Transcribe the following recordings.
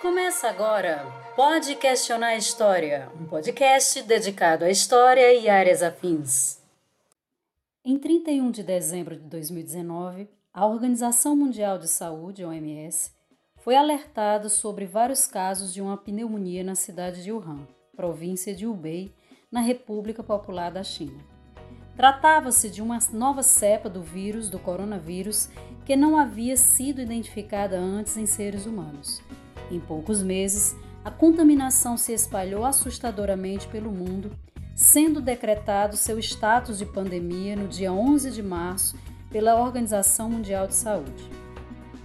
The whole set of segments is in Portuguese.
Começa agora Pode Questionar a História, um podcast dedicado à história e áreas afins. Em 31 de dezembro de 2019, a Organização Mundial de Saúde, OMS, foi alertada sobre vários casos de uma pneumonia na cidade de Wuhan, província de Hubei, na República Popular da China. Tratava-se de uma nova cepa do vírus do coronavírus que não havia sido identificada antes em seres humanos em poucos meses, a contaminação se espalhou assustadoramente pelo mundo, sendo decretado seu status de pandemia no dia 11 de março pela Organização Mundial de Saúde.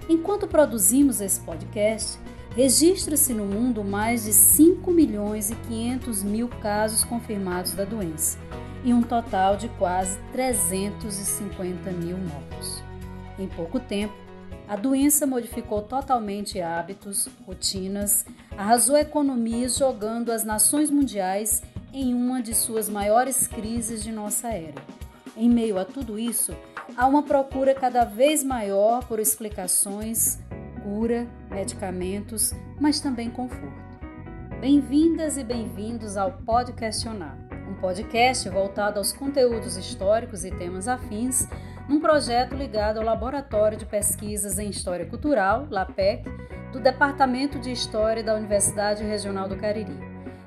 Enquanto produzimos esse podcast, registra-se no mundo mais de 5 milhões e 500 mil casos confirmados da doença e um total de quase 350 mil mortos. Em pouco tempo, a doença modificou totalmente hábitos, rotinas, arrasou economias, jogando as nações mundiais em uma de suas maiores crises de nossa era. Em meio a tudo isso, há uma procura cada vez maior por explicações, cura, medicamentos, mas também conforto. Bem-vindas e bem-vindos ao Pode Questionar, um podcast voltado aos conteúdos históricos e temas afins num projeto ligado ao Laboratório de Pesquisas em História Cultural, LAPEC, do Departamento de História da Universidade Regional do Cariri.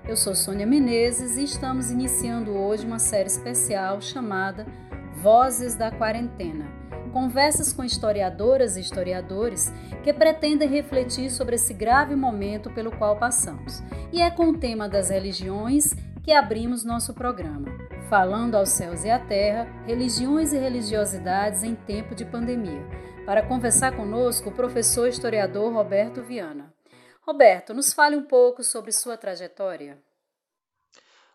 Eu sou Sônia Menezes e estamos iniciando hoje uma série especial chamada Vozes da Quarentena. Conversas com historiadoras e historiadores que pretendem refletir sobre esse grave momento pelo qual passamos. E é com o tema das religiões que abrimos nosso programa falando aos céus e à terra, religiões e religiosidades em tempo de pandemia. Para conversar conosco, o professor historiador Roberto Viana. Roberto, nos fale um pouco sobre sua trajetória.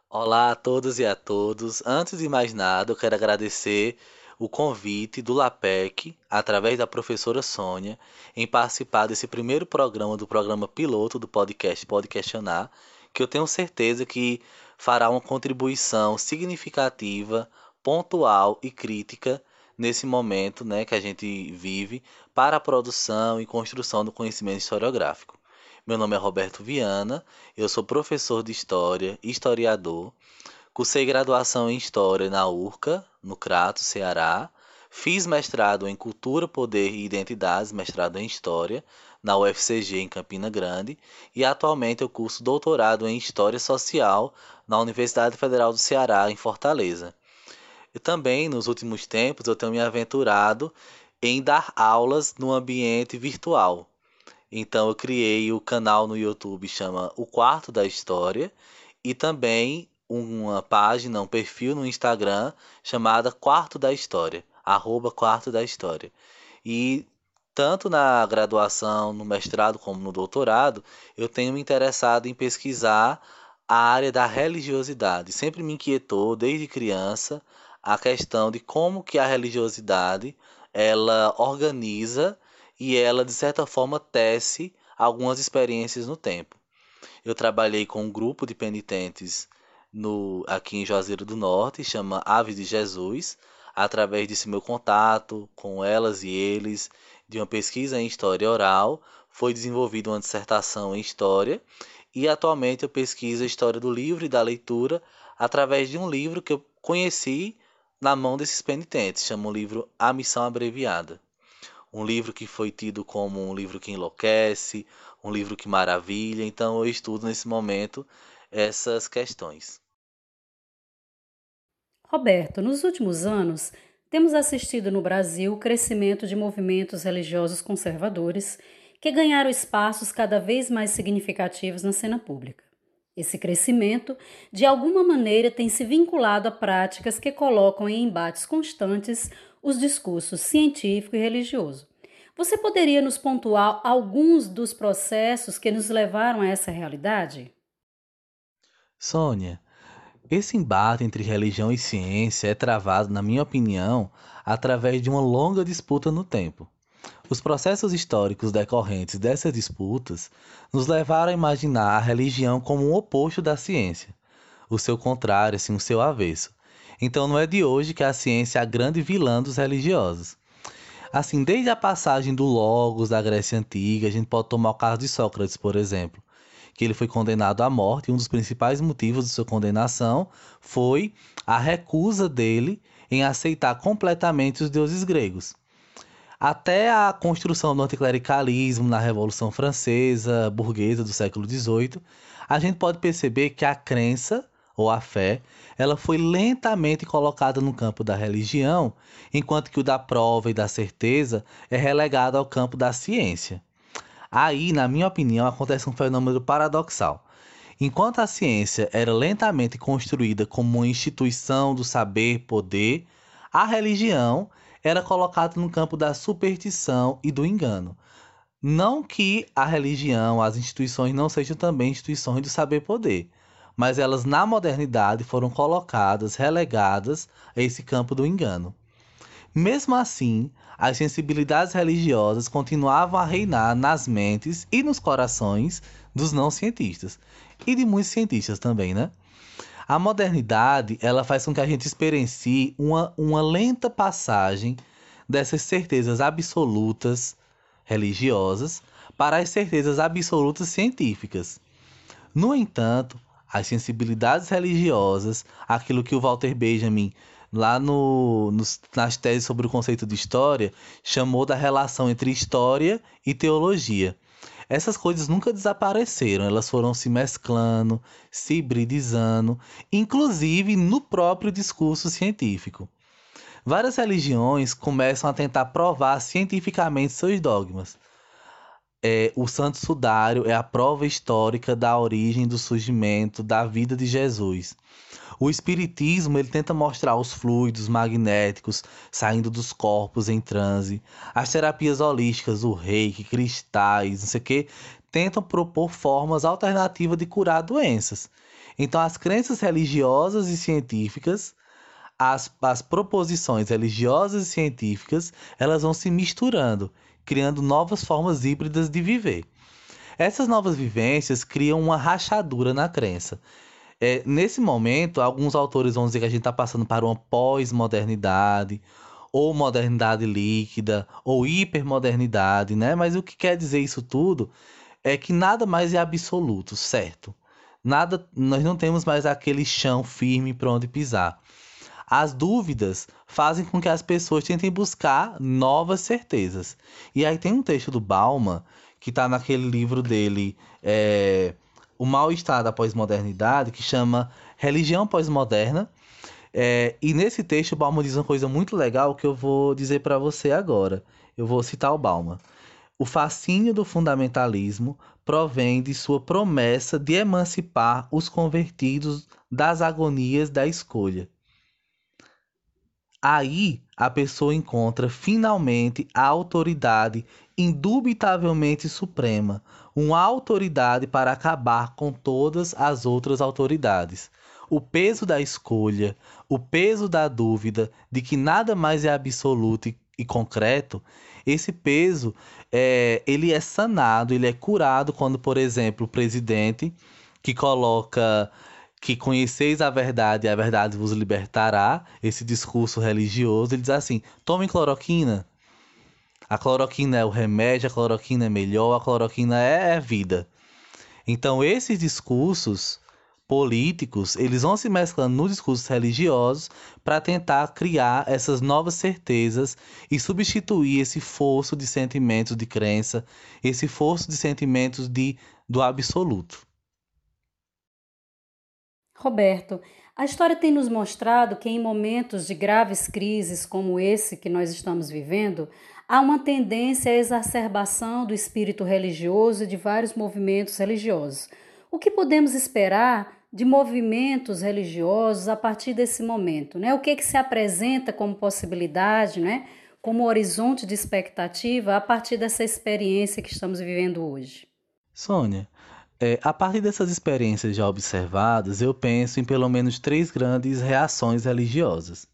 Olá a todos e a todos. Antes de mais nada, eu quero agradecer o convite do LAPEC, através da professora Sônia, em participar desse primeiro programa do programa piloto do podcast Pode Questionar, que eu tenho certeza que fará uma contribuição significativa, pontual e crítica nesse momento né, que a gente vive para a produção e construção do conhecimento historiográfico. Meu nome é Roberto Viana, eu sou professor de História, historiador, cursei graduação em História na URCA, no Crato, Ceará, fiz mestrado em Cultura, Poder e Identidades, mestrado em História, na UFCG em Campina Grande e atualmente eu curso doutorado em História Social na Universidade Federal do Ceará, em Fortaleza. E também, nos últimos tempos, eu tenho me aventurado em dar aulas no ambiente virtual. Então, eu criei o canal no YouTube chama O Quarto da História e também uma página, um perfil no Instagram chamada Quarto da História, arroba Quarto da História. E tanto na graduação, no mestrado como no doutorado, eu tenho me interessado em pesquisar a área da religiosidade. Sempre me inquietou desde criança a questão de como que a religiosidade ela organiza e ela de certa forma tece algumas experiências no tempo. Eu trabalhei com um grupo de penitentes no aqui em Juazeiro do Norte, chama Aves de Jesus, através desse meu contato com elas e eles de uma pesquisa em história oral, foi desenvolvida uma dissertação em história e atualmente eu pesquiso a história do livro e da leitura através de um livro que eu conheci na mão desses penitentes, chama o livro A Missão Abreviada. Um livro que foi tido como um livro que enlouquece, um livro que maravilha, então eu estudo nesse momento essas questões. Roberto, nos últimos anos, temos assistido no Brasil o crescimento de movimentos religiosos conservadores que ganharam espaços cada vez mais significativos na cena pública. Esse crescimento, de alguma maneira, tem se vinculado a práticas que colocam em embates constantes os discursos científico e religioso. Você poderia nos pontuar alguns dos processos que nos levaram a essa realidade? Sônia, esse embate entre religião e ciência é travado, na minha opinião, através de uma longa disputa no tempo. Os processos históricos decorrentes dessas disputas nos levaram a imaginar a religião como um oposto da ciência, o seu contrário, assim, o seu avesso. Então não é de hoje que a ciência é a grande vilã dos religiosos. Assim, desde a passagem do Logos da Grécia Antiga, a gente pode tomar o caso de Sócrates, por exemplo, que ele foi condenado à morte, e um dos principais motivos de sua condenação foi a recusa dele em aceitar completamente os deuses gregos. Até a construção do anticlericalismo na Revolução Francesa, burguesa do século XVIII, a gente pode perceber que a crença ou a fé, ela foi lentamente colocada no campo da religião, enquanto que o da prova e da certeza é relegado ao campo da ciência. Aí, na minha opinião, acontece um fenômeno paradoxal. Enquanto a ciência era lentamente construída como uma instituição do saber-poder, a religião era colocada no campo da superstição e do engano. Não que a religião, as instituições não sejam também instituições do saber-poder, mas elas na modernidade foram colocadas, relegadas a esse campo do engano. Mesmo assim, as sensibilidades religiosas continuavam a reinar nas mentes e nos corações dos não cientistas e de muitos cientistas também, né? A modernidade, ela faz com que a gente experiencie uma, uma lenta passagem dessas certezas absolutas religiosas para as certezas absolutas científicas. No entanto, as sensibilidades religiosas, aquilo que o Walter Benjamin, lá no, nos, nas teses sobre o conceito de história, chamou da relação entre história e teologia. Essas coisas nunca desapareceram, elas foram se mesclando, se hibridizando, inclusive no próprio discurso científico. Várias religiões começam a tentar provar cientificamente seus dogmas é, o Santo Sudário é a prova histórica da origem do surgimento da vida de Jesus. O espiritismo ele tenta mostrar os fluidos magnéticos saindo dos corpos em transe. As terapias holísticas, o reiki, cristais, não sei o que, tentam propor formas alternativas de curar doenças. Então, as crenças religiosas e científicas, as, as proposições religiosas e científicas, elas vão se misturando criando novas formas híbridas de viver. Essas novas vivências criam uma rachadura na crença. É, nesse momento, alguns autores vão dizer que a gente está passando para uma pós-modernidade, ou modernidade líquida, ou hipermodernidade, né? Mas o que quer dizer isso tudo é que nada mais é absoluto, certo? Nada, nós não temos mais aquele chão firme para onde pisar. As dúvidas fazem com que as pessoas tentem buscar novas certezas. E aí tem um texto do Bauman, que está naquele livro dele, é, O Mal-Estar da Pós-Modernidade, que chama Religião Pós-Moderna. É, e nesse texto, o Bauman diz uma coisa muito legal que eu vou dizer para você agora. Eu vou citar o Bauman. O fascínio do fundamentalismo provém de sua promessa de emancipar os convertidos das agonias da escolha. Aí a pessoa encontra finalmente a autoridade indubitavelmente suprema, uma autoridade para acabar com todas as outras autoridades. O peso da escolha, o peso da dúvida de que nada mais é absoluto e, concreto, esse peso é, ele é sanado, ele é curado quando, por exemplo, o presidente que coloca que conheceis a verdade e a verdade vos libertará, esse discurso religioso, ele diz assim: tomem cloroquina. A cloroquina é o remédio, a cloroquina é melhor, a cloroquina é, é vida. Então, esses discursos políticos, eles vão se mesclando nos discursos religiosos para tentar criar essas novas certezas e substituir esse fosso de sentimentos de crença, esse fosso de sentimentos de, do absoluto. Roberto, a história tem nos mostrado que em momentos de graves crises como esse que nós estamos vivendo, há uma tendência à exacerbação do espírito religioso e de vários movimentos religiosos. O que podemos esperar de movimentos religiosos a partir desse momento? Né? O que, é que se apresenta como possibilidade, né? como horizonte de expectativa a partir dessa experiência que estamos vivendo hoje? Sônia, é, a partir dessas experiências já observadas, eu penso em pelo menos três grandes reações religiosas.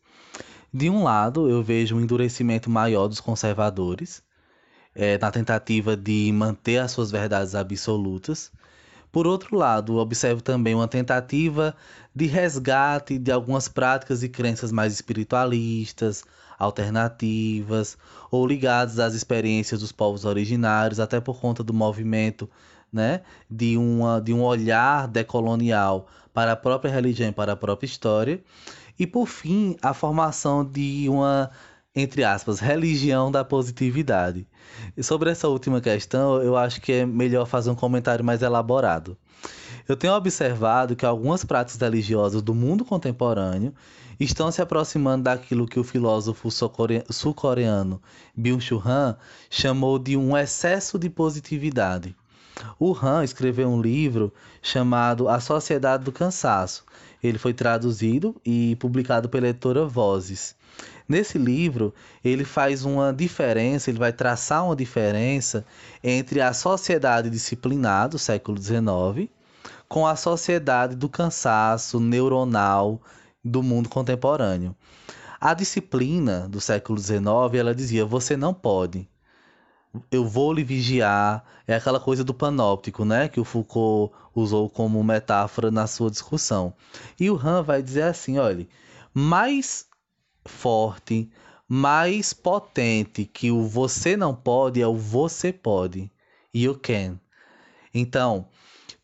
De um lado, eu vejo um endurecimento maior dos conservadores, é, na tentativa de manter as suas verdades absolutas. Por outro lado, observo também uma tentativa de resgate de algumas práticas e crenças mais espiritualistas, alternativas ou ligados às experiências dos povos originários, até por conta do movimento né, de, uma, de um olhar decolonial para a própria religião e para a própria história. E por fim, a formação de uma, entre aspas, religião da positividade. E sobre essa última questão, eu acho que é melhor fazer um comentário mais elaborado. Eu tenho observado que algumas práticas religiosas do mundo contemporâneo estão se aproximando daquilo que o filósofo sul-coreano Byung-Chul Han chamou de um excesso de positividade. O Han escreveu um livro chamado A Sociedade do Cansaço. Ele foi traduzido e publicado pela editora Vozes. Nesse livro, ele faz uma diferença, ele vai traçar uma diferença entre a sociedade disciplinada do século XIX com a sociedade do cansaço neuronal do mundo contemporâneo. A disciplina do século XIX, ela dizia: você não pode. Eu vou lhe vigiar. É aquela coisa do panóptico, né? Que o Foucault usou como metáfora na sua discussão. E o Han vai dizer assim: olha, mais forte, mais potente que o você não pode é o você pode. You can. Então,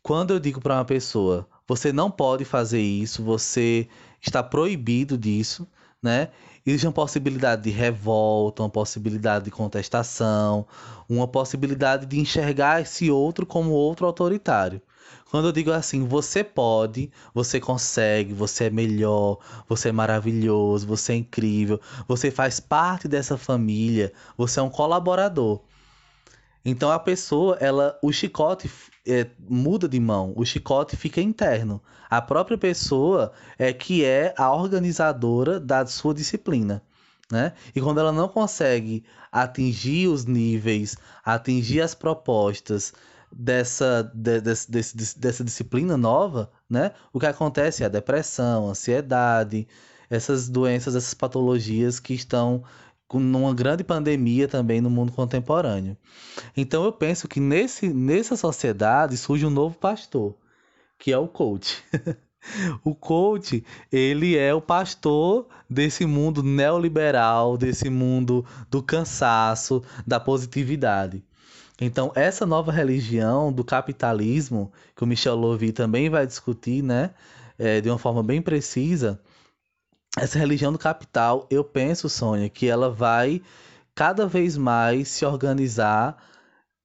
quando eu digo para uma pessoa, você não pode fazer isso, você está proibido disso, né? Existe uma possibilidade de revolta, uma possibilidade de contestação, uma possibilidade de enxergar esse outro como outro autoritário. Quando eu digo assim, você pode, você consegue, você é melhor, você é maravilhoso, você é incrível, você faz parte dessa família, você é um colaborador. Então a pessoa, ela, o chicote é, muda de mão, o chicote fica interno. A própria pessoa é que é a organizadora da sua disciplina. Né? E quando ela não consegue atingir os níveis, atingir as propostas dessa, de, de, de, dessa disciplina nova, né? o que acontece é a depressão, a ansiedade, essas doenças, essas patologias que estão numa grande pandemia também no mundo contemporâneo. Então eu penso que nesse, nessa sociedade surge um novo pastor, que é o coach. o coach, ele é o pastor desse mundo neoliberal, desse mundo do cansaço, da positividade. Então, essa nova religião do capitalismo, que o Michel Louvi também vai discutir, né, é, de uma forma bem precisa, essa religião do capital, eu penso, Sônia, que ela vai cada vez mais se organizar,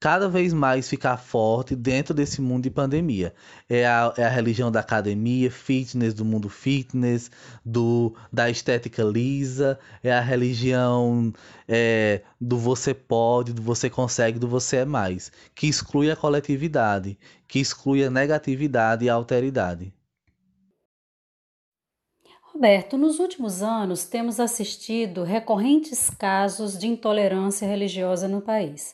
cada vez mais ficar forte dentro desse mundo de pandemia. É a, é a religião da academia, fitness, do mundo fitness, do da estética lisa, é a religião é, do você pode, do você consegue, do você é mais, que exclui a coletividade, que exclui a negatividade e a alteridade. Roberto, nos últimos anos temos assistido recorrentes casos de intolerância religiosa no país.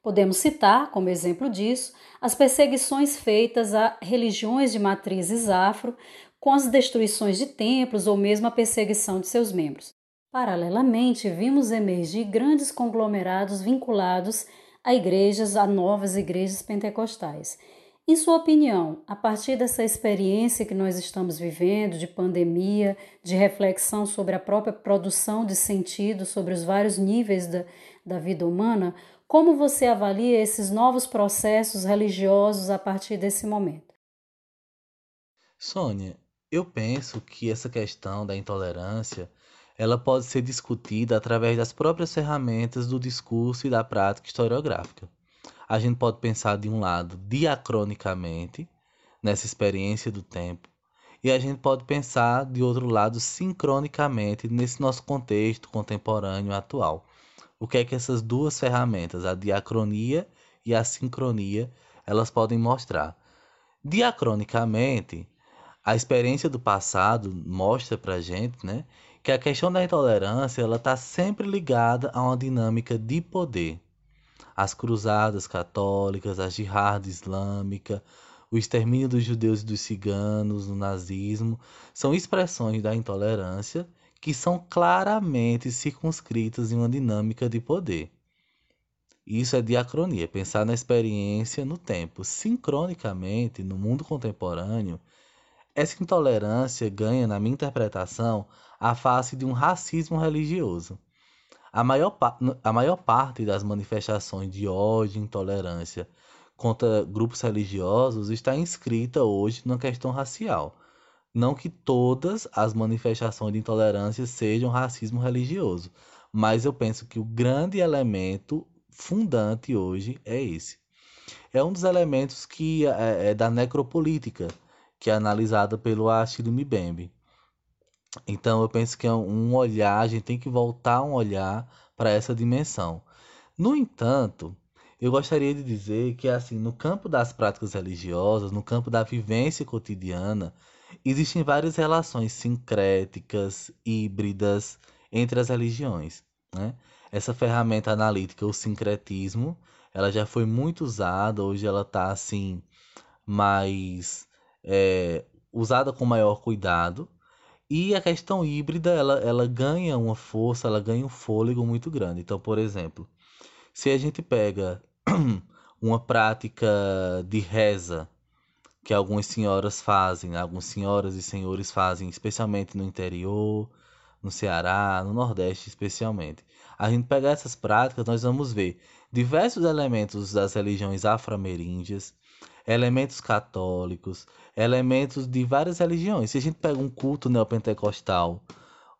Podemos citar, como exemplo disso, as perseguições feitas a religiões de matrizes afro, com as destruições de templos ou mesmo a perseguição de seus membros. Paralelamente, vimos emergir grandes conglomerados vinculados a igrejas, a novas igrejas pentecostais em sua opinião, a partir dessa experiência que nós estamos vivendo, de pandemia, de reflexão sobre a própria produção de sentido, sobre os vários níveis da, da vida humana, como você avalia esses novos processos religiosos a partir desse momento? Sônia, eu penso que essa questão da intolerância ela pode ser discutida através das próprias ferramentas do discurso e da prática historiográfica a gente pode pensar de um lado diacronicamente, nessa experiência do tempo, e a gente pode pensar de outro lado sincronicamente nesse nosso contexto contemporâneo atual. O que é que essas duas ferramentas, a diacronia e a sincronia, elas podem mostrar? Diacronicamente, a experiência do passado mostra para gente, né, que a questão da intolerância ela está sempre ligada a uma dinâmica de poder as cruzadas católicas, a jihad islâmica, o extermínio dos judeus e dos ciganos, o nazismo, são expressões da intolerância que são claramente circunscritas em uma dinâmica de poder. Isso é diacronia, pensar na experiência no tempo. Sincronicamente, no mundo contemporâneo, essa intolerância ganha, na minha interpretação, a face de um racismo religioso. A maior, a maior parte das manifestações de ódio e intolerância contra grupos religiosos está inscrita hoje na questão racial. Não que todas as manifestações de intolerância sejam racismo religioso, mas eu penso que o grande elemento fundante hoje é esse. É um dos elementos que é, é da necropolítica, que é analisada pelo Achille Mbembe. Então eu penso que é um olhar, a gente tem que voltar um olhar para essa dimensão. No entanto, eu gostaria de dizer que assim, no campo das práticas religiosas, no campo da vivência cotidiana, existem várias relações sincréticas, híbridas entre as religiões. Né? Essa ferramenta analítica, o sincretismo, ela já foi muito usada, hoje ela está assim mais é, usada com maior cuidado. E a questão híbrida, ela, ela ganha uma força, ela ganha um fôlego muito grande. Então, por exemplo, se a gente pega uma prática de reza que algumas senhoras fazem, algumas senhoras e senhores fazem, especialmente no interior, no Ceará, no Nordeste especialmente. A gente pegar essas práticas, nós vamos ver diversos elementos das religiões afro-ameríndias, elementos católicos, elementos de várias religiões. Se a gente pega um culto neopentecostal,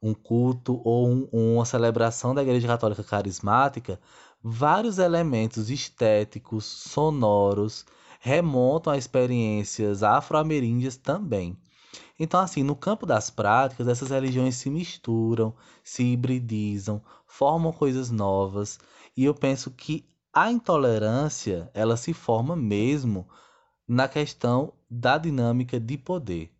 um culto ou um, uma celebração da Igreja Católica Carismática, vários elementos estéticos, sonoros, remontam a experiências afro-ameríndias também. Então, assim, no campo das práticas, essas religiões se misturam, se hibridizam, formam coisas novas, e eu penso que a intolerância, ela se forma mesmo na questão da dinâmica de poder,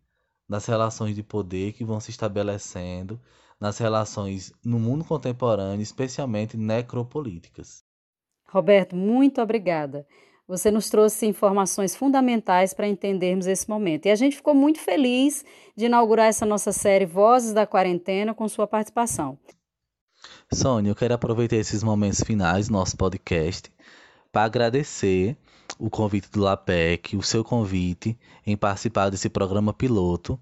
nas relações de poder que vão se estabelecendo, nas relações no mundo contemporâneo, especialmente necropolíticas. Roberto, muito obrigada. Você nos trouxe informações fundamentais para entendermos esse momento. E a gente ficou muito feliz de inaugurar essa nossa série Vozes da Quarentena com sua participação. Sônia, eu quero aproveitar esses momentos finais do nosso podcast para agradecer o convite do LAPEC, o seu convite em participar desse programa piloto.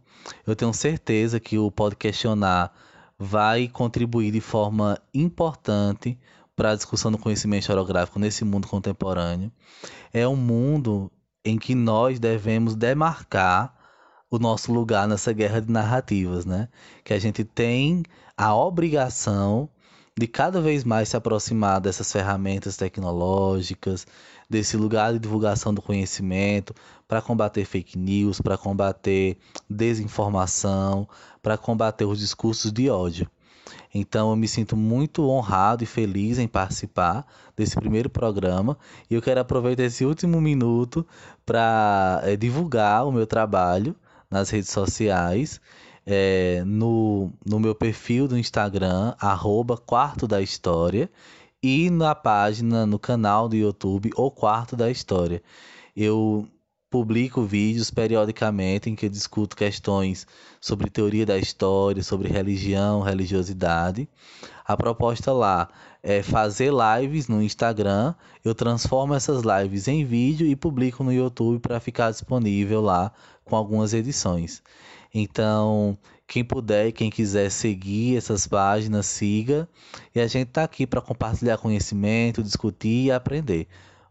Eu tenho certeza que o Pode Questionar vai contribuir de forma importante para a discussão do conhecimento historiográfico nesse mundo contemporâneo. É um mundo em que nós devemos demarcar o nosso lugar nessa guerra de narrativas, né? Que a gente tem a obrigação de cada vez mais se aproximar dessas ferramentas tecnológicas, desse lugar de divulgação do conhecimento para combater fake news, para combater desinformação, para combater os discursos de ódio. Então eu me sinto muito honrado e feliz em participar desse primeiro programa e eu quero aproveitar esse último minuto para é, divulgar o meu trabalho nas redes sociais. É, no, no meu perfil do Instagram, arroba Quarto da História, e na página, no canal do YouTube, O Quarto da História. Eu publico vídeos periodicamente em que discuto questões sobre teoria da história, sobre religião, religiosidade. A proposta lá é fazer lives no Instagram. Eu transformo essas lives em vídeo e publico no YouTube para ficar disponível lá com algumas edições. Então, quem puder e quem quiser seguir essas páginas, siga. E a gente está aqui para compartilhar conhecimento, discutir e aprender.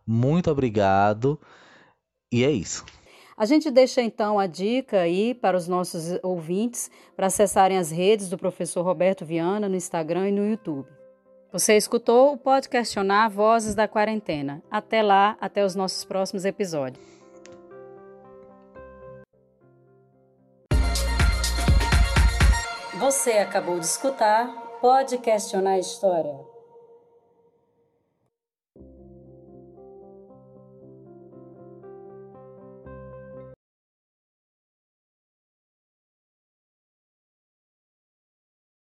Muito obrigado. E é isso. A gente deixa então a dica aí para os nossos ouvintes para acessarem as redes do professor Roberto Viana no Instagram e no YouTube. Você escutou o Questionar Vozes da Quarentena. Até lá, até os nossos próximos episódios. Você acabou de escutar Pode Questionar a História